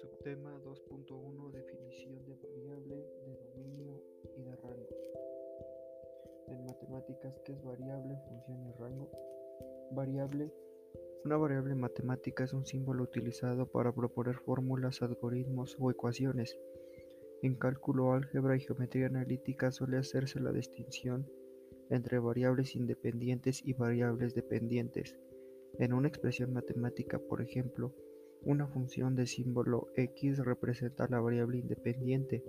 Subtema 2.1 Definición de variable, de dominio y de rango. En matemáticas, ¿qué es variable, función y rango? Variable. Una variable matemática es un símbolo utilizado para proponer fórmulas, algoritmos o ecuaciones. En cálculo, álgebra y geometría analítica suele hacerse la distinción entre variables independientes y variables dependientes. En una expresión matemática, por ejemplo, una función de símbolo x representa la variable independiente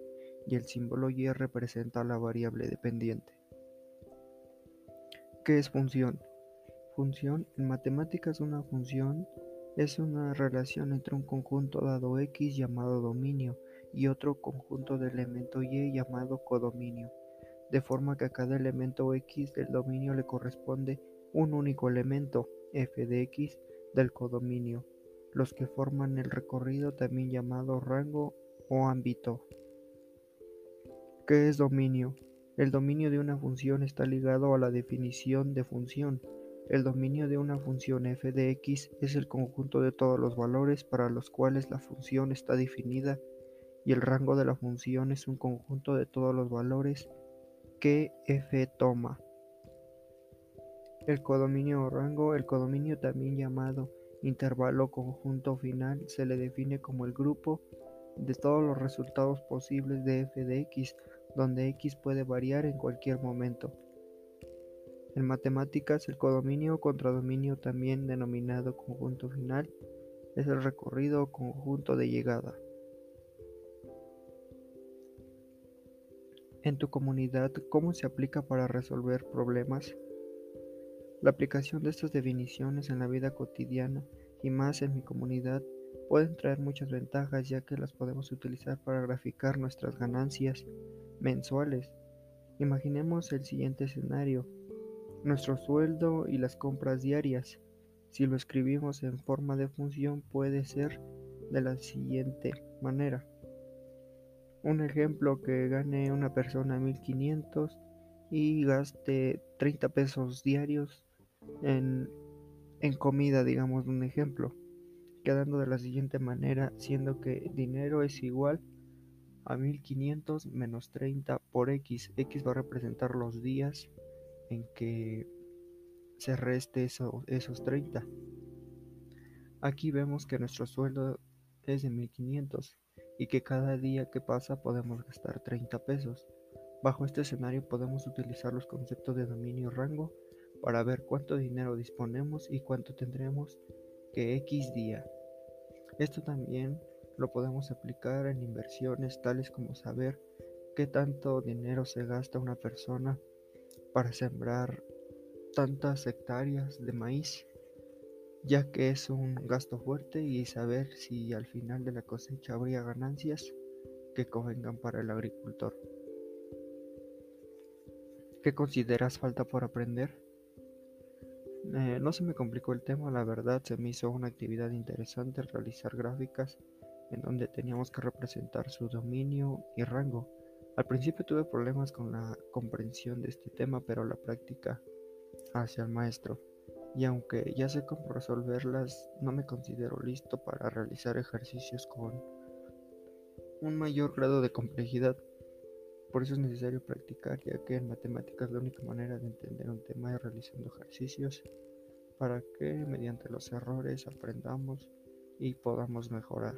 y el símbolo y representa la variable dependiente. ¿Qué es función? Función en matemáticas una función es una relación entre un conjunto dado x llamado dominio y otro conjunto de elemento y llamado codominio, de forma que a cada elemento x del dominio le corresponde un único elemento f de x del codominio los que forman el recorrido también llamado rango o ámbito. ¿Qué es dominio? El dominio de una función está ligado a la definición de función. El dominio de una función f de x es el conjunto de todos los valores para los cuales la función está definida y el rango de la función es un conjunto de todos los valores que f toma. El codominio o rango, el codominio también llamado intervalo conjunto final se le define como el grupo de todos los resultados posibles de f de x, donde x puede variar en cualquier momento. En matemáticas, el codominio o contradominio, también denominado conjunto final, es el recorrido o conjunto de llegada. En tu comunidad, ¿cómo se aplica para resolver problemas? La aplicación de estas definiciones en la vida cotidiana y más en mi comunidad pueden traer muchas ventajas ya que las podemos utilizar para graficar nuestras ganancias mensuales. Imaginemos el siguiente escenario, nuestro sueldo y las compras diarias. Si lo escribimos en forma de función puede ser de la siguiente manera. Un ejemplo que gane una persona 1500 y gaste 30 pesos diarios en, comida, digamos un ejemplo, quedando de la siguiente manera, siendo que dinero es igual a 1500 menos 30 por x. x va a representar los días en que se reste esos 30. Aquí vemos que nuestro sueldo es de 1500 y que cada día que pasa podemos gastar 30 pesos. Bajo este escenario podemos utilizar los conceptos de dominio rango para ver cuánto dinero disponemos y cuánto tendremos que X día. Esto también lo podemos aplicar en inversiones tales como saber qué tanto dinero se gasta una persona para sembrar tantas hectáreas de maíz, ya que es un gasto fuerte y saber si al final de la cosecha habría ganancias que convengan para el agricultor. ¿Qué consideras falta por aprender? Eh, no se me complicó el tema, la verdad se me hizo una actividad interesante realizar gráficas en donde teníamos que representar su dominio y rango. Al principio tuve problemas con la comprensión de este tema, pero la práctica hacia el maestro. Y aunque ya sé cómo resolverlas, no me considero listo para realizar ejercicios con un mayor grado de complejidad. Por eso es necesario practicar, ya que en matemáticas la única manera de entender un tema es realizando ejercicios para que mediante los errores aprendamos y podamos mejorar.